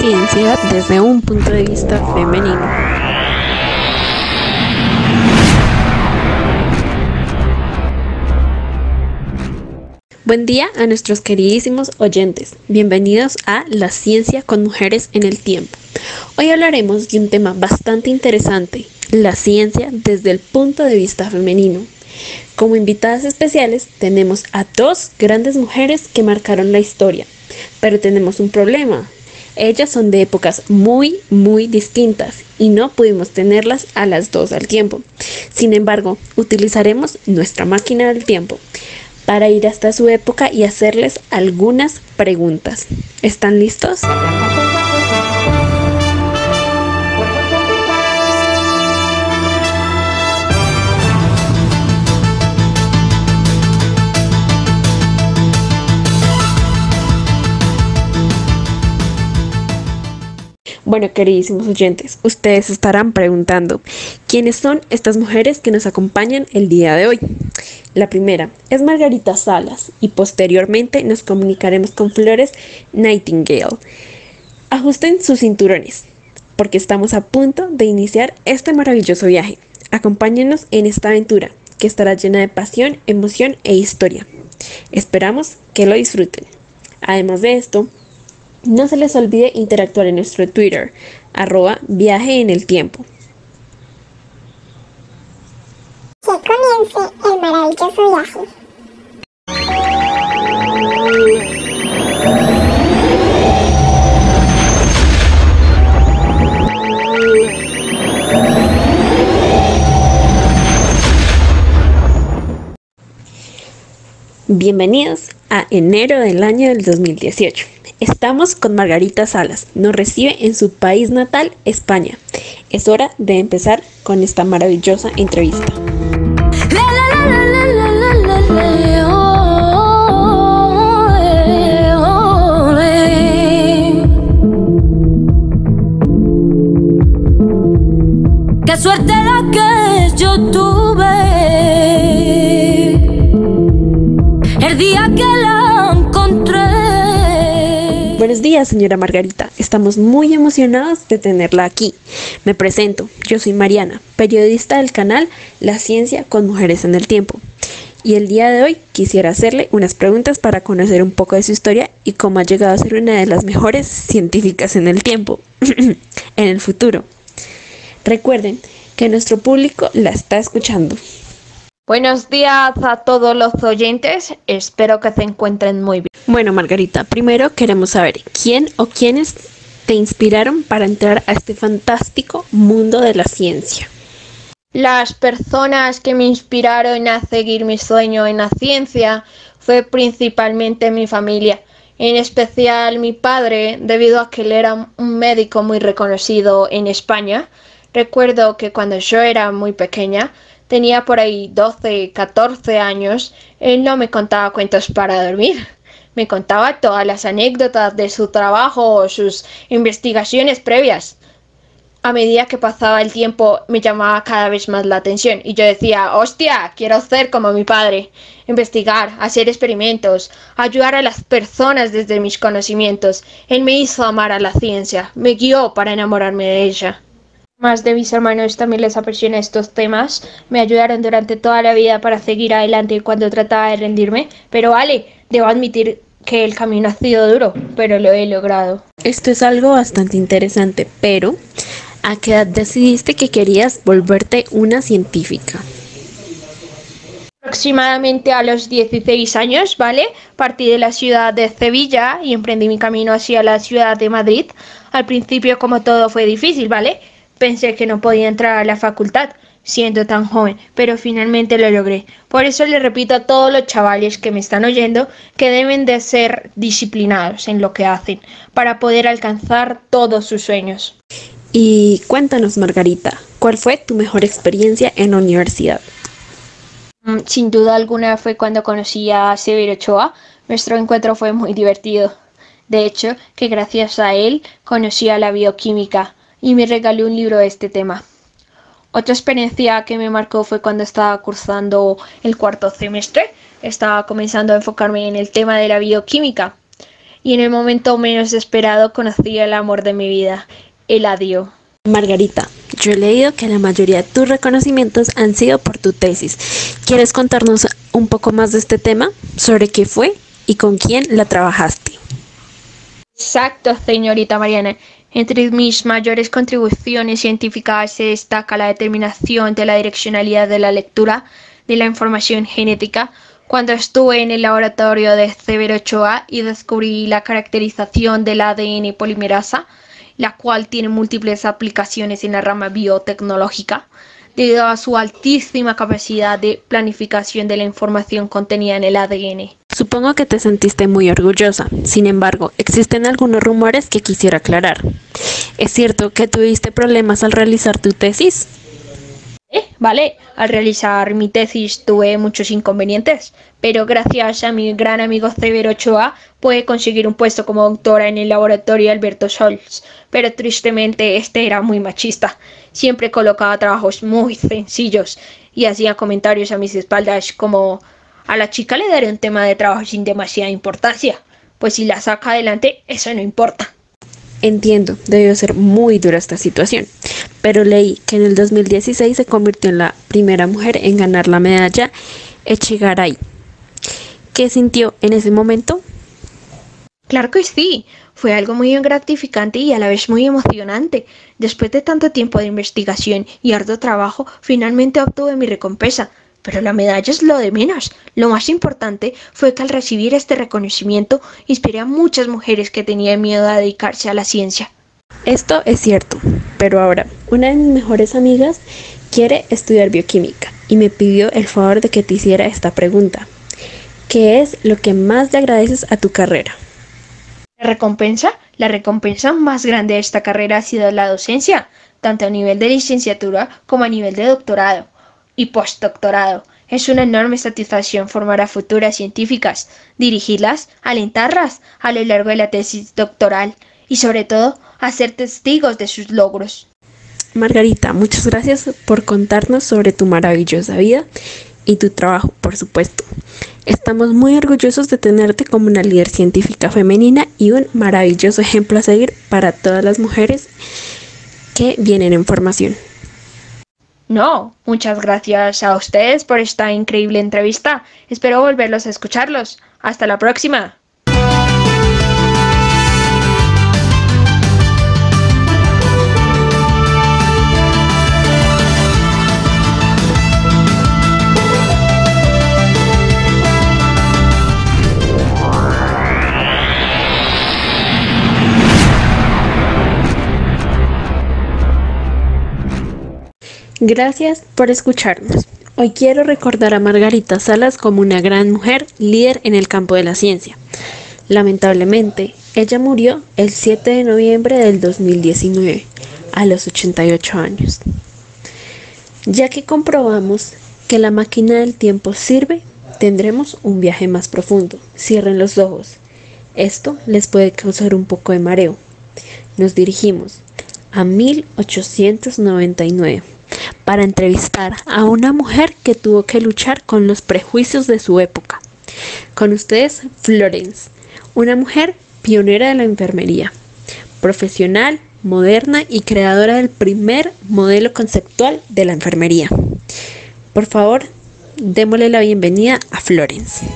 ciencia desde un punto de vista femenino. Buen día a nuestros queridísimos oyentes. Bienvenidos a La ciencia con mujeres en el tiempo. Hoy hablaremos de un tema bastante interesante, la ciencia desde el punto de vista femenino. Como invitadas especiales tenemos a dos grandes mujeres que marcaron la historia, pero tenemos un problema. Ellas son de épocas muy, muy distintas y no pudimos tenerlas a las dos al tiempo. Sin embargo, utilizaremos nuestra máquina del tiempo para ir hasta su época y hacerles algunas preguntas. ¿Están listos? Bueno, queridísimos oyentes, ustedes estarán preguntando, ¿quiénes son estas mujeres que nos acompañan el día de hoy? La primera es Margarita Salas y posteriormente nos comunicaremos con Flores Nightingale. Ajusten sus cinturones porque estamos a punto de iniciar este maravilloso viaje. Acompáñenos en esta aventura que estará llena de pasión, emoción e historia. Esperamos que lo disfruten. Además de esto, no se les olvide interactuar en nuestro Twitter, arroba viaje en el tiempo. Que comience el maravilloso viaje. Bienvenidos a enero del año del 2018. Estamos con Margarita Salas. Nos recibe en su país natal, España. Es hora de empezar con esta maravillosa entrevista. Señora Margarita. Estamos muy emocionados de tenerla aquí. Me presento. Yo soy Mariana, periodista del canal La Ciencia con Mujeres en el Tiempo. Y el día de hoy quisiera hacerle unas preguntas para conocer un poco de su historia y cómo ha llegado a ser una de las mejores científicas en el tiempo, en el futuro. Recuerden que nuestro público la está escuchando. Buenos días a todos los oyentes, espero que se encuentren muy bien. Bueno, Margarita, primero queremos saber quién o quiénes te inspiraron para entrar a este fantástico mundo de la ciencia. Las personas que me inspiraron a seguir mi sueño en la ciencia fue principalmente mi familia, en especial mi padre, debido a que él era un médico muy reconocido en España. Recuerdo que cuando yo era muy pequeña, tenía por ahí 12, 14 años, él no me contaba cuentos para dormir. Me contaba todas las anécdotas de su trabajo o sus investigaciones previas. A medida que pasaba el tiempo me llamaba cada vez más la atención y yo decía, hostia, quiero ser como mi padre, investigar, hacer experimentos, ayudar a las personas desde mis conocimientos. Él me hizo amar a la ciencia, me guió para enamorarme de ella. Más de mis hermanos también les apasiona estos temas, me ayudaron durante toda la vida para seguir adelante cuando trataba de rendirme, pero vale, debo admitir que el camino ha sido duro, pero lo he logrado. Esto es algo bastante interesante, pero ¿a qué edad decidiste que querías volverte una científica? Aproximadamente a los 16 años, ¿vale? Partí de la ciudad de Sevilla y emprendí mi camino hacia la ciudad de Madrid. Al principio, como todo fue difícil, ¿vale? Pensé que no podía entrar a la facultad siendo tan joven, pero finalmente lo logré. Por eso le repito a todos los chavales que me están oyendo que deben de ser disciplinados en lo que hacen para poder alcanzar todos sus sueños. Y cuéntanos, Margarita, ¿cuál fue tu mejor experiencia en la universidad? Mm, Sin duda alguna fue cuando conocí a Severo Ochoa. Nuestro encuentro fue muy divertido. De hecho, que gracias a él conocí a la bioquímica y me regaló un libro de este tema. Otra experiencia que me marcó fue cuando estaba cursando el cuarto semestre. Estaba comenzando a enfocarme en el tema de la bioquímica. y en el momento menos esperado conocí el amor de mi vida, el adiós. Margarita, yo he leído que la mayoría de tus reconocimientos han sido por tu tesis. ¿Quieres contarnos un poco más de este tema? ¿Sobre qué fue y con quién la trabajaste? Exacto, señorita Mariana. Entre mis mayores contribuciones científicas se destaca la determinación de la direccionalidad de la lectura de la información genética cuando estuve en el laboratorio de Severo Ochoa y descubrí la caracterización del ADN polimerasa la cual tiene múltiples aplicaciones en la rama biotecnológica debido a su altísima capacidad de planificación de la información contenida en el ADN. Supongo que te sentiste muy orgullosa. Sin embargo, existen algunos rumores que quisiera aclarar. ¿Es cierto que tuviste problemas al realizar tu tesis? Eh, vale, al realizar mi tesis tuve muchos inconvenientes, pero gracias a mi gran amigo Severo Ochoa pude conseguir un puesto como doctora en el laboratorio Alberto Scholz, pero tristemente este era muy machista. Siempre colocaba trabajos muy sencillos y hacía comentarios a mis espaldas como a la chica le daré un tema de trabajo sin demasiada importancia, pues si la saca adelante eso no importa. Entiendo, debió ser muy dura esta situación, pero leí que en el 2016 se convirtió en la primera mujer en ganar la medalla Echegaray. ¿Qué sintió en ese momento? Claro que sí, fue algo muy gratificante y a la vez muy emocionante. Después de tanto tiempo de investigación y arduo trabajo, finalmente obtuve mi recompensa. Pero la medalla es lo de menos. Lo más importante fue que al recibir este reconocimiento inspiré a muchas mujeres que tenían miedo a dedicarse a la ciencia. Esto es cierto, pero ahora, una de mis mejores amigas quiere estudiar bioquímica y me pidió el favor de que te hiciera esta pregunta. ¿Qué es lo que más le agradeces a tu carrera? La recompensa, la recompensa más grande de esta carrera ha sido la docencia, tanto a nivel de licenciatura como a nivel de doctorado y postdoctorado. Es una enorme satisfacción formar a futuras científicas, dirigirlas, alentarlas a lo largo de la tesis doctoral y sobre todo hacer testigos de sus logros. Margarita, muchas gracias por contarnos sobre tu maravillosa vida y tu trabajo, por supuesto. Estamos muy orgullosos de tenerte como una líder científica femenina y un maravilloso ejemplo a seguir para todas las mujeres que vienen en formación. No, muchas gracias a ustedes por esta increíble entrevista. Espero volverlos a escucharlos. Hasta la próxima. Gracias por escucharnos. Hoy quiero recordar a Margarita Salas como una gran mujer líder en el campo de la ciencia. Lamentablemente, ella murió el 7 de noviembre del 2019, a los 88 años. Ya que comprobamos que la máquina del tiempo sirve, tendremos un viaje más profundo. Cierren los ojos. Esto les puede causar un poco de mareo. Nos dirigimos a 1899 para entrevistar a una mujer que tuvo que luchar con los prejuicios de su época. Con ustedes, Florence, una mujer pionera de la enfermería, profesional, moderna y creadora del primer modelo conceptual de la enfermería. Por favor, démosle la bienvenida a Florence.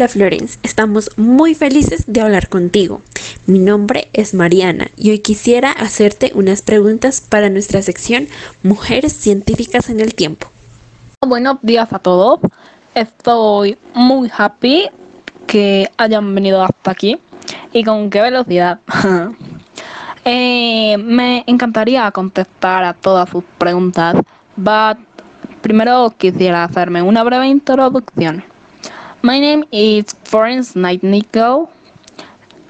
Hola Florence, estamos muy felices de hablar contigo. Mi nombre es Mariana y hoy quisiera hacerte unas preguntas para nuestra sección Mujeres Científicas en el Tiempo. Buenos días a todos. Estoy muy happy que hayan venido hasta aquí y con qué velocidad. Eh, me encantaría contestar a todas sus preguntas, but primero quisiera hacerme una breve introducción. My name is Florence Nightingale.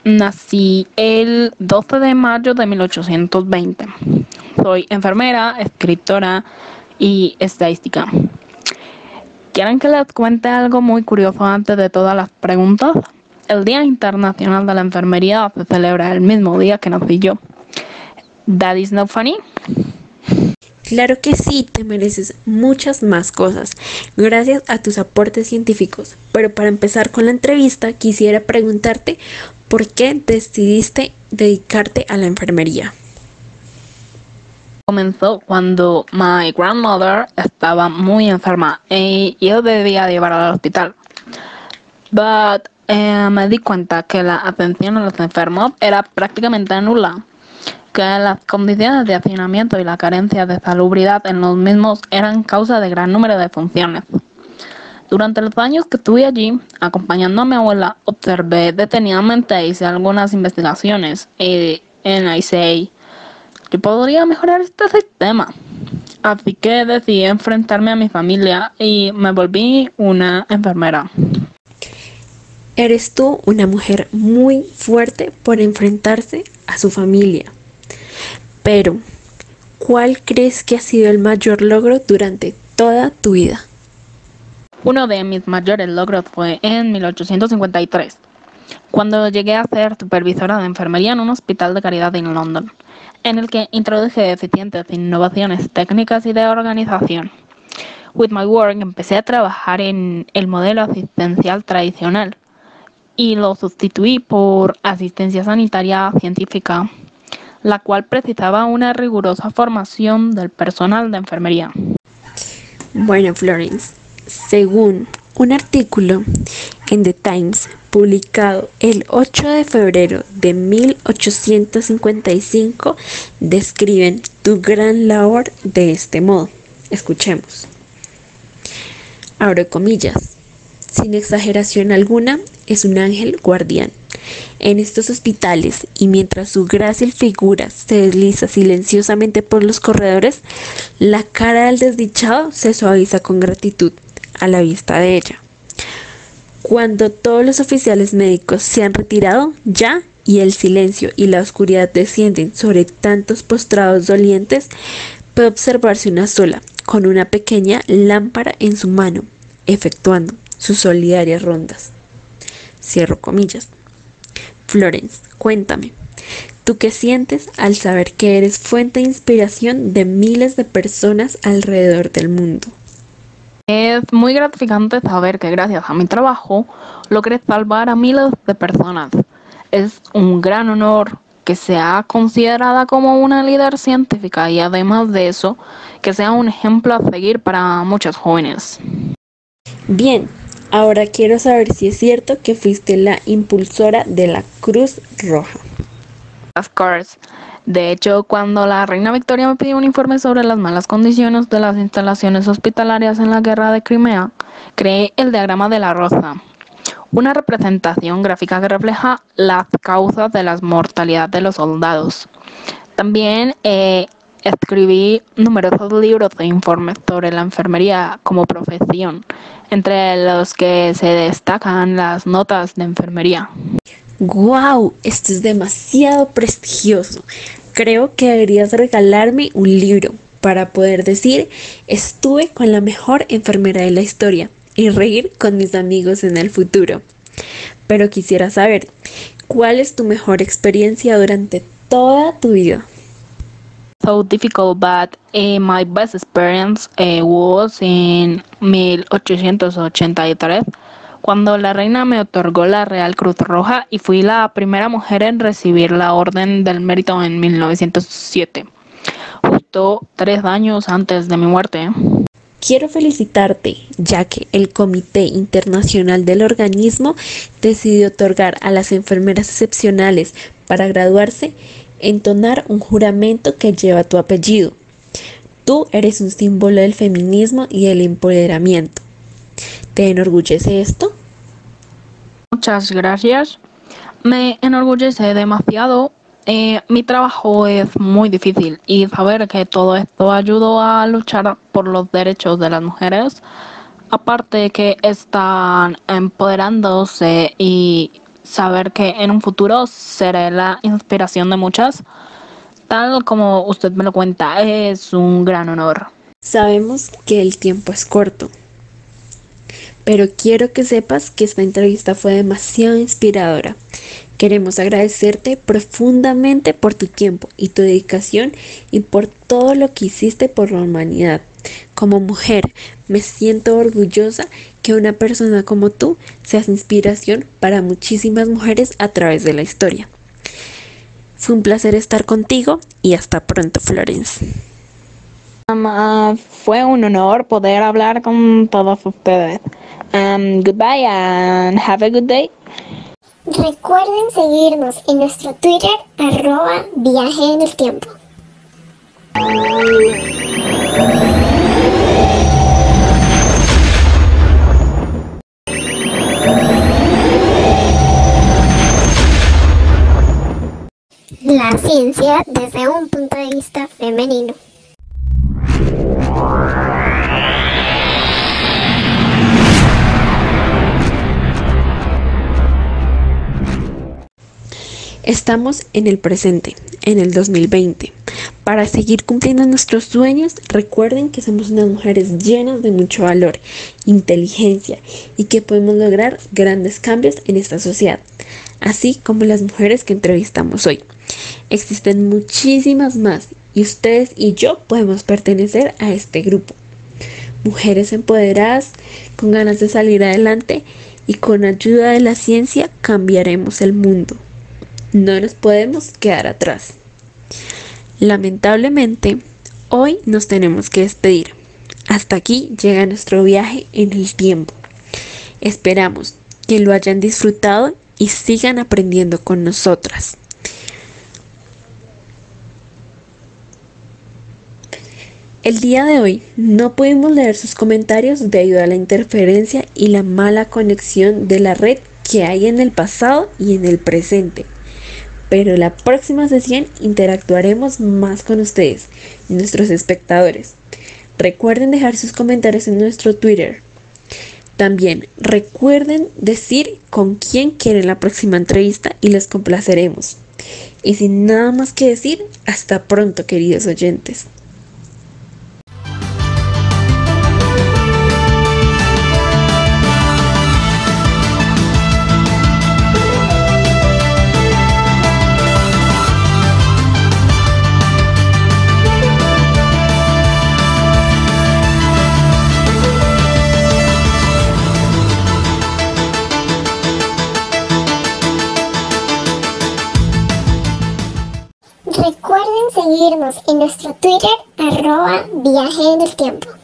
Nací el 12 de mayo de 1820. Soy enfermera, escritora y estadística. ¿Quieren que les cuente algo muy curioso antes de todas las preguntas? El Día Internacional de la Enfermería se celebra el mismo día que nací yo. That is not funny. Claro que sí, te mereces muchas más cosas, gracias a tus aportes científicos. Pero para empezar con la entrevista, quisiera preguntarte por qué decidiste dedicarte a la enfermería. Comenzó cuando my grandmother estaba muy enferma y yo debía llevarla al hospital. But eh, me di cuenta que la atención a los enfermos era prácticamente nula que las condiciones de hacinamiento y la carencia de salubridad en los mismos eran causa de gran número de funciones. Durante los años que estuve allí, acompañando a mi abuela, observé detenidamente hice algunas investigaciones y en ICA que podría mejorar este sistema. Así que decidí enfrentarme a mi familia y me volví una enfermera. Eres tú una mujer muy fuerte por enfrentarse a su familia. Pero, ¿cuál crees que ha sido el mayor logro durante toda tu vida? Uno de mis mayores logros fue en 1853, cuando llegué a ser supervisora de enfermería en un hospital de caridad en London, en el que introduje eficientes innovaciones técnicas y de organización. With my work empecé a trabajar en el modelo asistencial tradicional y lo sustituí por asistencia sanitaria científica la cual precisaba una rigurosa formación del personal de enfermería. Bueno, Florence, según un artículo en The Times publicado el 8 de febrero de 1855, describen tu gran labor de este modo. Escuchemos. Abro comillas. Sin exageración alguna, es un ángel guardián en estos hospitales y mientras su grácil figura se desliza silenciosamente por los corredores, la cara del desdichado se suaviza con gratitud a la vista de ella. Cuando todos los oficiales médicos se han retirado, ya y el silencio y la oscuridad descienden sobre tantos postrados dolientes, puede observarse una sola, con una pequeña lámpara en su mano, efectuando sus solidarias rondas. Cierro comillas. Florence, cuéntame, ¿tú qué sientes al saber que eres fuente de inspiración de miles de personas alrededor del mundo? Es muy gratificante saber que gracias a mi trabajo logré salvar a miles de personas. Es un gran honor que sea considerada como una líder científica y además de eso, que sea un ejemplo a seguir para muchos jóvenes. Bien, Ahora quiero saber si es cierto que fuiste la impulsora de la Cruz Roja. Of course. De hecho, cuando la reina Victoria me pidió un informe sobre las malas condiciones de las instalaciones hospitalarias en la guerra de Crimea, creé el diagrama de la rosa, una representación gráfica que refleja las causas de la mortalidad de los soldados. También eh, escribí numerosos libros e informes sobre la enfermería como profesión, entre los que se destacan las notas de enfermería. ¡Guau! Esto es demasiado prestigioso. Creo que deberías regalarme un libro para poder decir estuve con la mejor enfermera de la historia y reír con mis amigos en el futuro. Pero quisiera saber, ¿cuál es tu mejor experiencia durante toda tu vida? So difficult, but uh, my best experience uh, was in 1883, cuando la reina me otorgó la Real Cruz Roja y fui la primera mujer en recibir la Orden del Mérito en 1907, justo tres años antes de mi muerte. Quiero felicitarte, ya que el Comité Internacional del Organismo decidió otorgar a las enfermeras excepcionales para graduarse entonar un juramento que lleva tu apellido. Tú eres un símbolo del feminismo y el empoderamiento. ¿Te enorgullece esto? Muchas gracias. Me enorgullece demasiado. Eh, mi trabajo es muy difícil y saber que todo esto ayudó a luchar por los derechos de las mujeres, aparte que están empoderándose y saber que en un futuro seré la inspiración de muchas, tal como usted me lo cuenta, es un gran honor. Sabemos que el tiempo es corto, pero quiero que sepas que esta entrevista fue demasiado inspiradora. Queremos agradecerte profundamente por tu tiempo y tu dedicación y por todo lo que hiciste por la humanidad. Como mujer, me siento orgullosa que una persona como tú seas inspiración para muchísimas mujeres a través de la historia. Fue un placer estar contigo y hasta pronto, Florence. Um, uh, fue un honor poder hablar con todos ustedes. Um, goodbye and have a good day. Recuerden seguirnos en nuestro Twitter arroba viaje en el tiempo. La ciencia desde un punto de vista femenino. Estamos en el presente, en el 2020. Para seguir cumpliendo nuestros sueños, recuerden que somos unas mujeres llenas de mucho valor, inteligencia y que podemos lograr grandes cambios en esta sociedad, así como las mujeres que entrevistamos hoy. Existen muchísimas más y ustedes y yo podemos pertenecer a este grupo. Mujeres empoderadas, con ganas de salir adelante y con ayuda de la ciencia cambiaremos el mundo. No nos podemos quedar atrás. Lamentablemente, hoy nos tenemos que despedir. Hasta aquí llega nuestro viaje en el tiempo. Esperamos que lo hayan disfrutado y sigan aprendiendo con nosotras. El día de hoy no pudimos leer sus comentarios debido a la interferencia y la mala conexión de la red que hay en el pasado y en el presente pero la próxima sesión interactuaremos más con ustedes, nuestros espectadores. Recuerden dejar sus comentarios en nuestro Twitter. También recuerden decir con quién quieren la próxima entrevista y les complaceremos. Y sin nada más que decir, hasta pronto queridos oyentes. Twitter arroba viaje en el tiempo.